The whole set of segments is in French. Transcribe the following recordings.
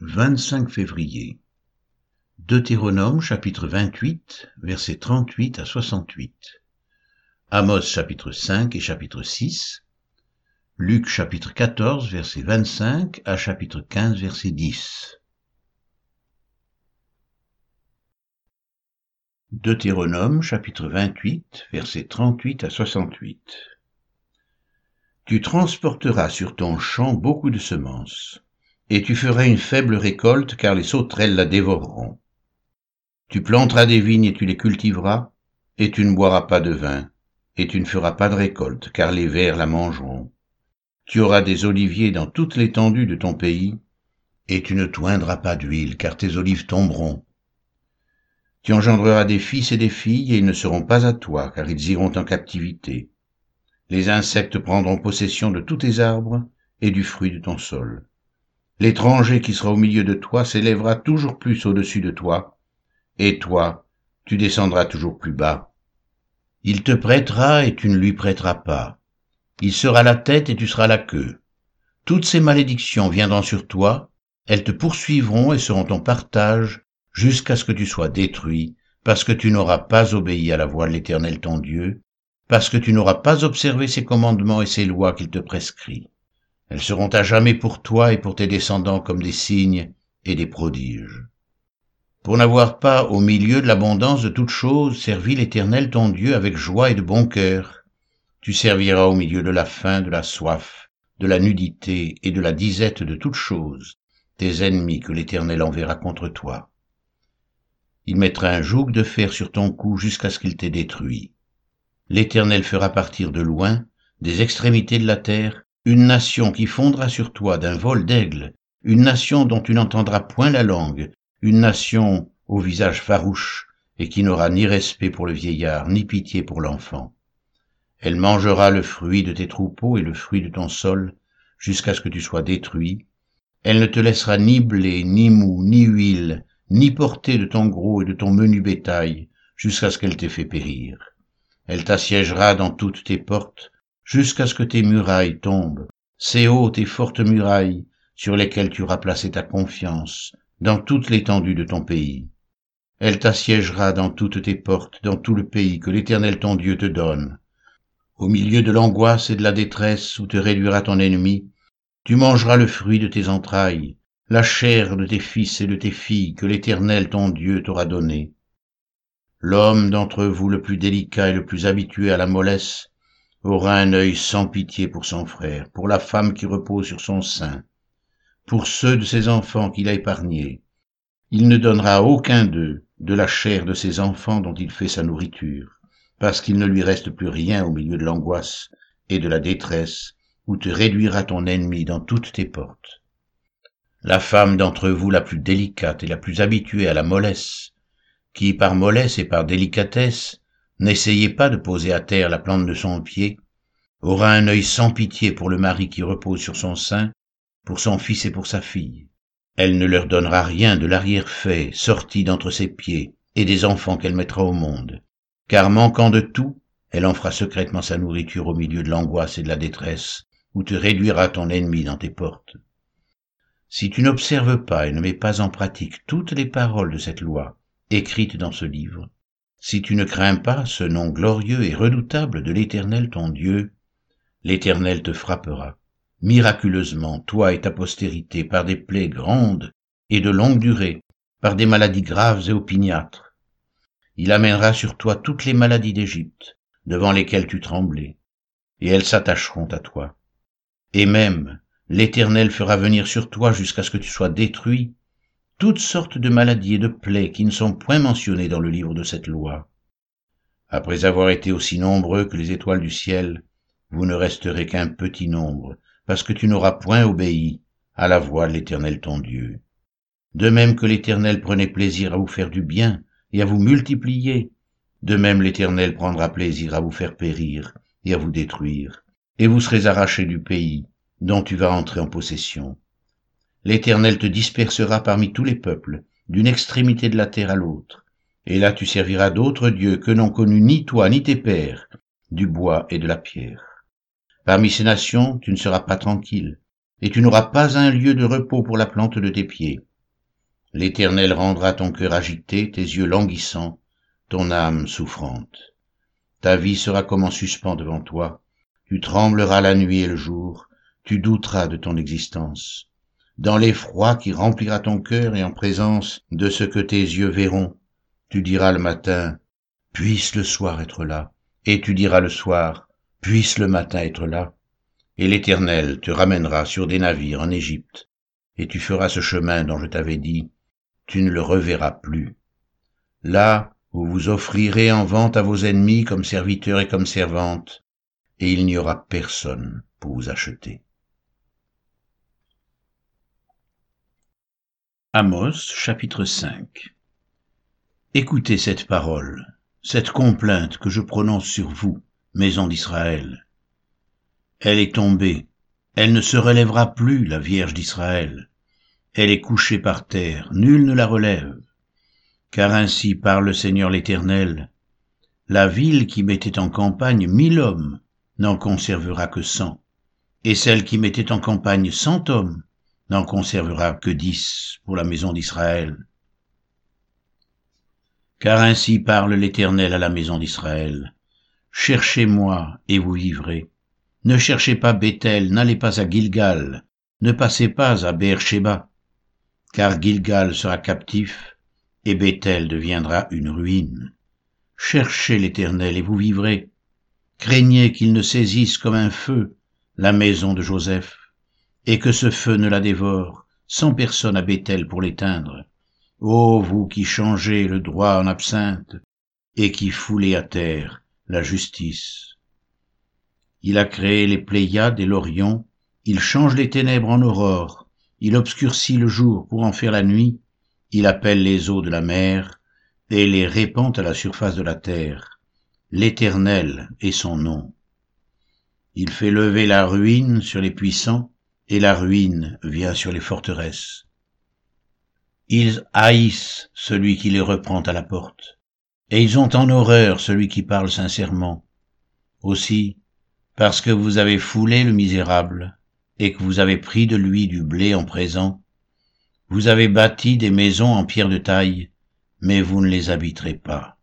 25 février. Deutéronome chapitre 28, versets 38 à 68. Amos chapitre 5 et chapitre 6. Luc chapitre 14, verset 25 à chapitre 15, verset 10. Deutéronome chapitre 28, versets 38 à 68. Tu transporteras sur ton champ beaucoup de semences et tu feras une faible récolte, car les sauterelles la dévoreront. Tu planteras des vignes et tu les cultiveras, et tu ne boiras pas de vin, et tu ne feras pas de récolte, car les vers la mangeront. Tu auras des oliviers dans toute l'étendue de ton pays, et tu ne toindras pas d'huile, car tes olives tomberont. Tu engendreras des fils et des filles, et ils ne seront pas à toi, car ils iront en captivité. Les insectes prendront possession de tous tes arbres et du fruit de ton sol. L'étranger qui sera au milieu de toi s'élèvera toujours plus au-dessus de toi, et toi, tu descendras toujours plus bas. Il te prêtera et tu ne lui prêteras pas. Il sera la tête et tu seras la queue. Toutes ces malédictions viendront sur toi, elles te poursuivront et seront ton partage jusqu'à ce que tu sois détruit, parce que tu n'auras pas obéi à la voix de l'Éternel ton Dieu, parce que tu n'auras pas observé ses commandements et ses lois qu'il te prescrit. Elles seront à jamais pour toi et pour tes descendants comme des signes et des prodiges. Pour n'avoir pas, au milieu de l'abondance de toutes choses, servi l'Éternel ton Dieu avec joie et de bon cœur, tu serviras au milieu de la faim, de la soif, de la nudité et de la disette de toutes choses, tes ennemis que l'Éternel enverra contre toi. Il mettra un joug de fer sur ton cou jusqu'à ce qu'il t'ait détruit. L'Éternel fera partir de loin, des extrémités de la terre, une nation qui fondra sur toi d'un vol d'aigle, une nation dont tu n'entendras point la langue, une nation au visage farouche, et qui n'aura ni respect pour le vieillard, ni pitié pour l'enfant. Elle mangera le fruit de tes troupeaux et le fruit de ton sol, jusqu'à ce que tu sois détruit. Elle ne te laissera ni blé, ni mou, ni huile, ni portée de ton gros et de ton menu bétail, jusqu'à ce qu'elle t'ait fait périr. Elle t'assiégera dans toutes tes portes, jusqu'à ce que tes murailles tombent, ces hautes et fortes murailles sur lesquelles tu auras placé ta confiance, dans toute l'étendue de ton pays. Elle t'assiégera dans toutes tes portes, dans tout le pays que l'Éternel ton Dieu te donne. Au milieu de l'angoisse et de la détresse où te réduira ton ennemi, tu mangeras le fruit de tes entrailles, la chair de tes fils et de tes filles que l'Éternel ton Dieu t'aura donné. L'homme d'entre vous le plus délicat et le plus habitué à la mollesse aura un œil sans pitié pour son frère, pour la femme qui repose sur son sein, pour ceux de ses enfants qu'il a épargnés. Il ne donnera aucun d'eux de la chair de ses enfants dont il fait sa nourriture, parce qu'il ne lui reste plus rien au milieu de l'angoisse et de la détresse, où te réduira ton ennemi dans toutes tes portes. La femme d'entre vous la plus délicate et la plus habituée à la mollesse, qui par mollesse et par délicatesse n'essayez pas de poser à terre la plante de son pied, aura un œil sans pitié pour le mari qui repose sur son sein, pour son fils et pour sa fille. Elle ne leur donnera rien de l'arrière-fait sorti d'entre ses pieds et des enfants qu'elle mettra au monde, car manquant de tout, elle en fera secrètement sa nourriture au milieu de l'angoisse et de la détresse, où te réduira ton ennemi dans tes portes. Si tu n'observes pas et ne mets pas en pratique toutes les paroles de cette loi écrites dans ce livre, si tu ne crains pas ce nom glorieux et redoutable de l'Éternel ton Dieu, l'Éternel te frappera, miraculeusement, toi et ta postérité, par des plaies grandes et de longue durée, par des maladies graves et opiniâtres. Il amènera sur toi toutes les maladies d'Égypte, devant lesquelles tu tremblais, et elles s'attacheront à toi. Et même, l'Éternel fera venir sur toi jusqu'à ce que tu sois détruit toutes sortes de maladies et de plaies qui ne sont point mentionnées dans le livre de cette loi. Après avoir été aussi nombreux que les étoiles du ciel, vous ne resterez qu'un petit nombre, parce que tu n'auras point obéi à la voix de l'Éternel ton Dieu. De même que l'Éternel prenait plaisir à vous faire du bien et à vous multiplier, de même l'Éternel prendra plaisir à vous faire périr et à vous détruire, et vous serez arrachés du pays dont tu vas entrer en possession l'Éternel te dispersera parmi tous les peuples, d'une extrémité de la terre à l'autre. Et là tu serviras d'autres dieux que n'ont connus ni toi ni tes pères, du bois et de la pierre. Parmi ces nations, tu ne seras pas tranquille, et tu n'auras pas un lieu de repos pour la plante de tes pieds, L'Éternel rendra ton cœur agité, tes yeux languissants, ton âme souffrante. Ta vie sera comme en suspens devant toi, tu trembleras la nuit et le jour, tu douteras de ton existence. Dans l'effroi qui remplira ton cœur et en présence de ce que tes yeux verront, tu diras le matin, puisse le soir être là, et tu diras le soir, puisse le matin être là. Et l'Éternel te ramènera sur des navires en Égypte, et tu feras ce chemin dont je t'avais dit, tu ne le reverras plus. Là, vous vous offrirez en vente à vos ennemis comme serviteurs et comme servantes, et il n'y aura personne pour vous acheter. Amos chapitre 5 Écoutez cette parole, cette complainte que je prononce sur vous, maison d'Israël. Elle est tombée, elle ne se relèvera plus, la Vierge d'Israël. Elle est couchée par terre, nul ne la relève. Car ainsi parle le Seigneur l'Éternel. La ville qui mettait en campagne mille hommes n'en conservera que cent, et celle qui mettait en campagne cent hommes n'en conservera que dix pour la maison d'Israël. Car ainsi parle l'Éternel à la maison d'Israël. Cherchez-moi et vous vivrez. Ne cherchez pas Bethel, n'allez pas à Gilgal, ne passez pas à Beersheba, car Gilgal sera captif et Bethel deviendra une ruine. Cherchez l'Éternel et vous vivrez. Craignez qu'il ne saisisse comme un feu la maison de Joseph, et que ce feu ne la dévore, sans personne à Bethel pour l'éteindre. Ô vous qui changez le droit en absinthe, et qui foulez à terre la justice. Il a créé les Pléiades et l'Orion, il change les ténèbres en aurore, il obscurcit le jour pour en faire la nuit, il appelle les eaux de la mer et les répand à la surface de la terre. L'Éternel est son nom. Il fait lever la ruine sur les puissants, et la ruine vient sur les forteresses. Ils haïssent celui qui les reprend à la porte, et ils ont en horreur celui qui parle sincèrement. Aussi, parce que vous avez foulé le misérable, et que vous avez pris de lui du blé en présent, vous avez bâti des maisons en pierre de taille, mais vous ne les habiterez pas.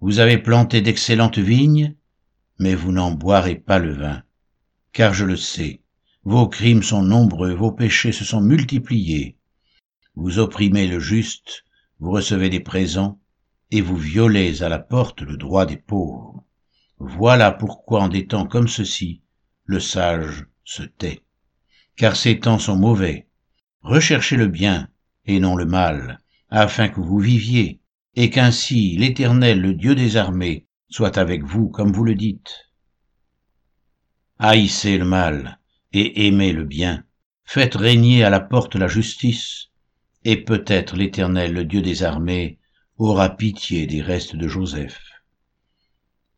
Vous avez planté d'excellentes vignes, mais vous n'en boirez pas le vin. Car je le sais, vos crimes sont nombreux, vos péchés se sont multipliés. Vous opprimez le juste, vous recevez des présents, et vous violez à la porte le droit des pauvres. Voilà pourquoi en des temps comme ceci, le sage se tait. Car ces temps sont mauvais. Recherchez le bien et non le mal, afin que vous viviez, et qu'ainsi l'Éternel, le Dieu des armées, soit avec vous comme vous le dites. Haïssez le mal et aimez le bien, faites régner à la porte la justice, et peut-être l'Éternel, le Dieu des armées, aura pitié des restes de Joseph.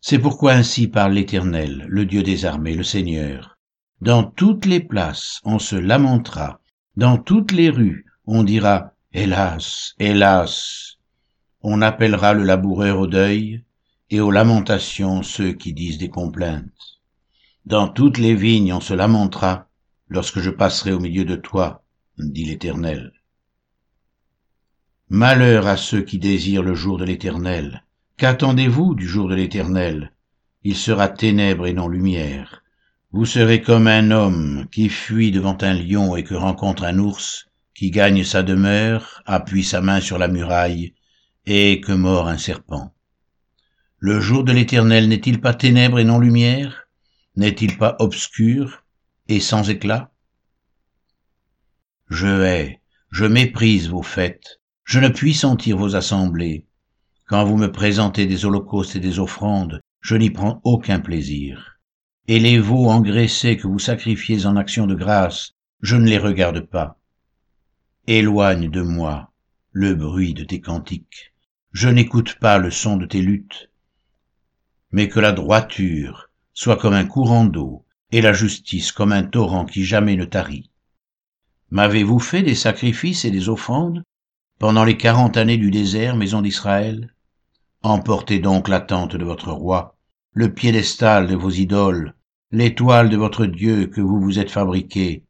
C'est pourquoi ainsi parle l'Éternel, le Dieu des armées, le Seigneur. Dans toutes les places, on se lamentera. Dans toutes les rues, on dira Hélas, hélas. On appellera le laboureur au deuil, et aux lamentations ceux qui disent des complaintes. Dans toutes les vignes, on se lamentera lorsque je passerai au milieu de toi, dit l'Éternel. Malheur à ceux qui désirent le jour de l'Éternel. Qu'attendez-vous du jour de l'Éternel? Il sera ténèbres et non lumière. Vous serez comme un homme qui fuit devant un lion et que rencontre un ours, qui gagne sa demeure, appuie sa main sur la muraille, et que mord un serpent. Le jour de l'Éternel n'est-il pas ténèbres et non lumière? N'est-il pas obscur et sans éclat? Je hais, je méprise vos fêtes, je ne puis sentir vos assemblées. Quand vous me présentez des holocaustes et des offrandes, je n'y prends aucun plaisir. Et les veaux engraissés que vous sacrifiez en action de grâce, je ne les regarde pas. Éloigne de moi le bruit de tes cantiques, je n'écoute pas le son de tes luttes, mais que la droiture soit comme un courant d'eau, et la justice comme un torrent qui jamais ne tarit. M'avez-vous fait des sacrifices et des offrandes? Pendant les quarante années du désert, maison d'Israël? Emportez donc la tente de votre roi, le piédestal de vos idoles, l'étoile de votre Dieu que vous vous êtes fabriqué.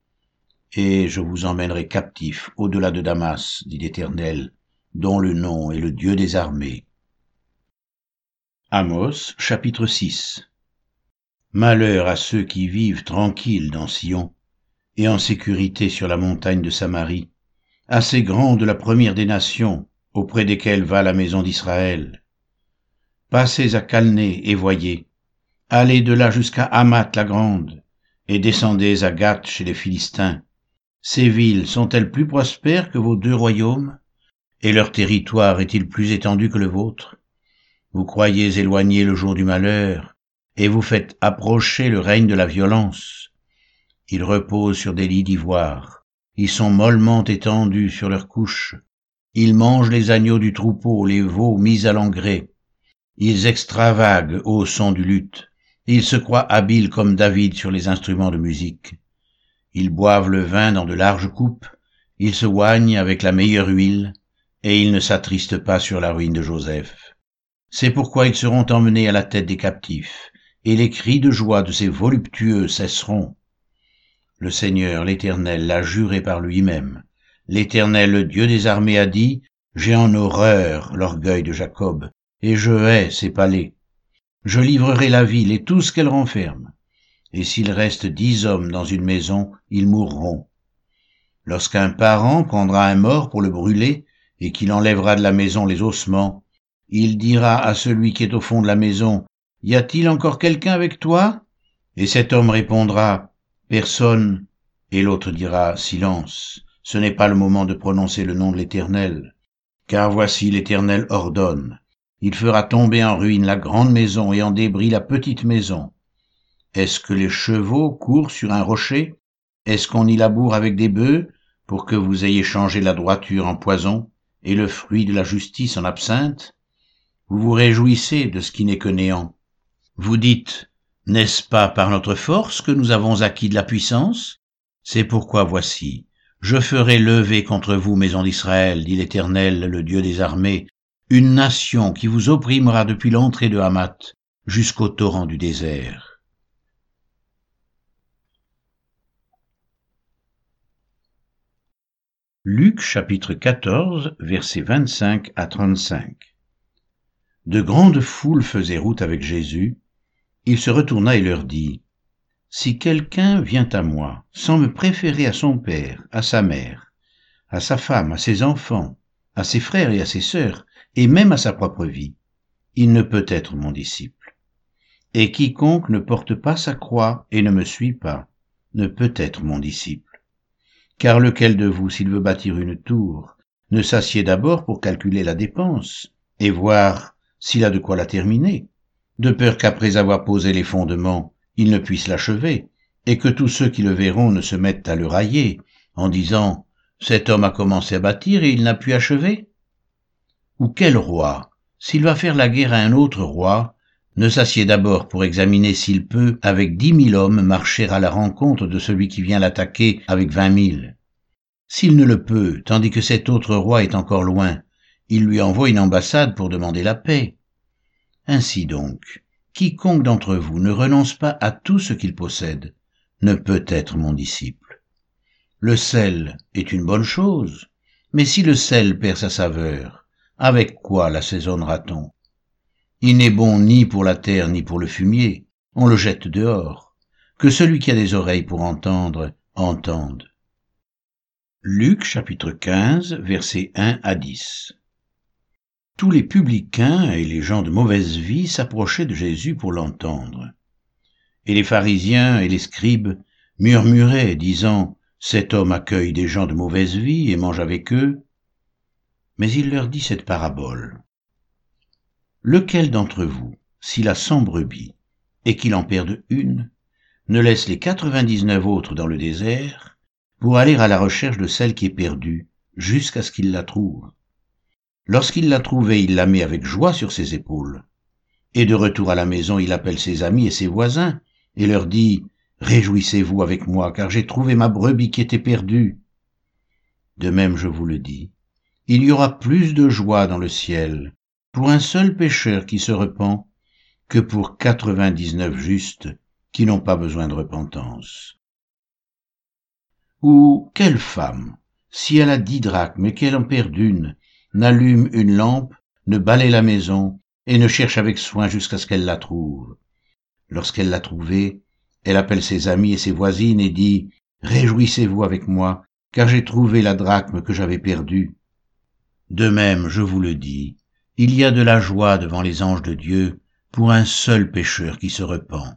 et je vous emmènerai captifs au-delà de Damas, dit l'Éternel, dont le nom est le Dieu des armées. Amos chapitre 6 Malheur à ceux qui vivent tranquilles dans Sion et en sécurité sur la montagne de Samarie, assez grande la première des nations, auprès desquelles va la maison d'Israël. Passez à Calné et voyez, allez de là jusqu'à Hamath la grande, et descendez à Gath chez les Philistins. Ces villes sont-elles plus prospères que vos deux royaumes? Et leur territoire est-il plus étendu que le vôtre? Vous croyez éloigner le jour du malheur, et vous faites approcher le règne de la violence. Ils reposent sur des lits d'ivoire, ils sont mollement étendus sur leurs couches, ils mangent les agneaux du troupeau, les veaux mis à l'engrais, ils extravaguent au son du luth, ils se croient habiles comme David sur les instruments de musique. Ils boivent le vin dans de larges coupes, ils se oignent avec la meilleure huile, et ils ne s'attristent pas sur la ruine de Joseph. C'est pourquoi ils seront emmenés à la tête des captifs, et les cris de joie de ces voluptueux cesseront. Le Seigneur, l'Éternel, l'a juré par lui-même. L'Éternel, le Dieu des armées, a dit, J'ai en horreur l'orgueil de Jacob, et je hais ses palais. Je livrerai la ville et tout ce qu'elle renferme et s'il reste dix hommes dans une maison, ils mourront. Lorsqu'un parent prendra un mort pour le brûler, et qu'il enlèvera de la maison les ossements, il dira à celui qui est au fond de la maison, Y a-t-il encore quelqu'un avec toi? Et cet homme répondra, Personne. Et l'autre dira, Silence, ce n'est pas le moment de prononcer le nom de l'Éternel. Car voici l'Éternel ordonne. Il fera tomber en ruine la grande maison et en débris la petite maison. Est-ce que les chevaux courent sur un rocher? Est-ce qu'on y laboure avec des bœufs pour que vous ayez changé la droiture en poison et le fruit de la justice en absinthe? Vous vous réjouissez de ce qui n'est que néant. Vous dites, n'est-ce pas par notre force que nous avons acquis de la puissance? C'est pourquoi voici, je ferai lever contre vous, maison d'Israël, dit l'Éternel, le Dieu des armées, une nation qui vous opprimera depuis l'entrée de Hamath jusqu'au torrent du désert. Luc chapitre 14 versets 25 à 35 De grandes foules faisaient route avec Jésus. Il se retourna et leur dit, Si quelqu'un vient à moi sans me préférer à son père, à sa mère, à sa femme, à ses enfants, à ses frères et à ses sœurs, et même à sa propre vie, il ne peut être mon disciple. Et quiconque ne porte pas sa croix et ne me suit pas, ne peut être mon disciple. Car lequel de vous, s'il veut bâtir une tour, ne s'assied d'abord pour calculer la dépense et voir s'il a de quoi la terminer, de peur qu'après avoir posé les fondements, il ne puisse l'achever, et que tous ceux qui le verront ne se mettent à le railler, en disant Cet homme a commencé à bâtir et il n'a pu achever Ou quel roi, s'il va faire la guerre à un autre roi, ne s'assied d'abord pour examiner s'il peut, avec dix mille hommes, marcher à la rencontre de celui qui vient l'attaquer avec vingt mille. S'il ne le peut, tandis que cet autre roi est encore loin, il lui envoie une ambassade pour demander la paix. Ainsi donc, quiconque d'entre vous ne renonce pas à tout ce qu'il possède, ne peut être mon disciple. Le sel est une bonne chose, mais si le sel perd sa saveur, avec quoi l'assaisonnera-t-on? Il n'est bon ni pour la terre ni pour le fumier, on le jette dehors. Que celui qui a des oreilles pour entendre, entende. Luc chapitre 15 versets 1 à 10 Tous les publicains et les gens de mauvaise vie s'approchaient de Jésus pour l'entendre. Et les pharisiens et les scribes murmuraient, disant, Cet homme accueille des gens de mauvaise vie et mange avec eux. Mais il leur dit cette parabole. Lequel d'entre vous, s'il a cent brebis, et qu'il en perde une, ne laisse les quatre-vingt-dix-neuf autres dans le désert, pour aller à la recherche de celle qui est perdue, jusqu'à ce qu'il la trouve? Lorsqu'il l'a trouvée, il la met avec joie sur ses épaules. Et de retour à la maison, il appelle ses amis et ses voisins, et leur dit, Réjouissez-vous avec moi, car j'ai trouvé ma brebis qui était perdue. De même, je vous le dis, il y aura plus de joie dans le ciel pour un seul pécheur qui se repent que pour quatre-vingt-dix-neuf justes qui n'ont pas besoin de repentance. Ou quelle femme, si elle a dix drachmes et qu'elle en perd une, n'allume une lampe, ne balaye la maison, et ne cherche avec soin jusqu'à ce qu'elle la trouve. Lorsqu'elle l'a trouvée, elle appelle ses amis et ses voisines et dit, Réjouissez-vous avec moi, car j'ai trouvé la drachme que j'avais perdue. De même, je vous le dis, il y a de la joie devant les anges de Dieu pour un seul pécheur qui se repent.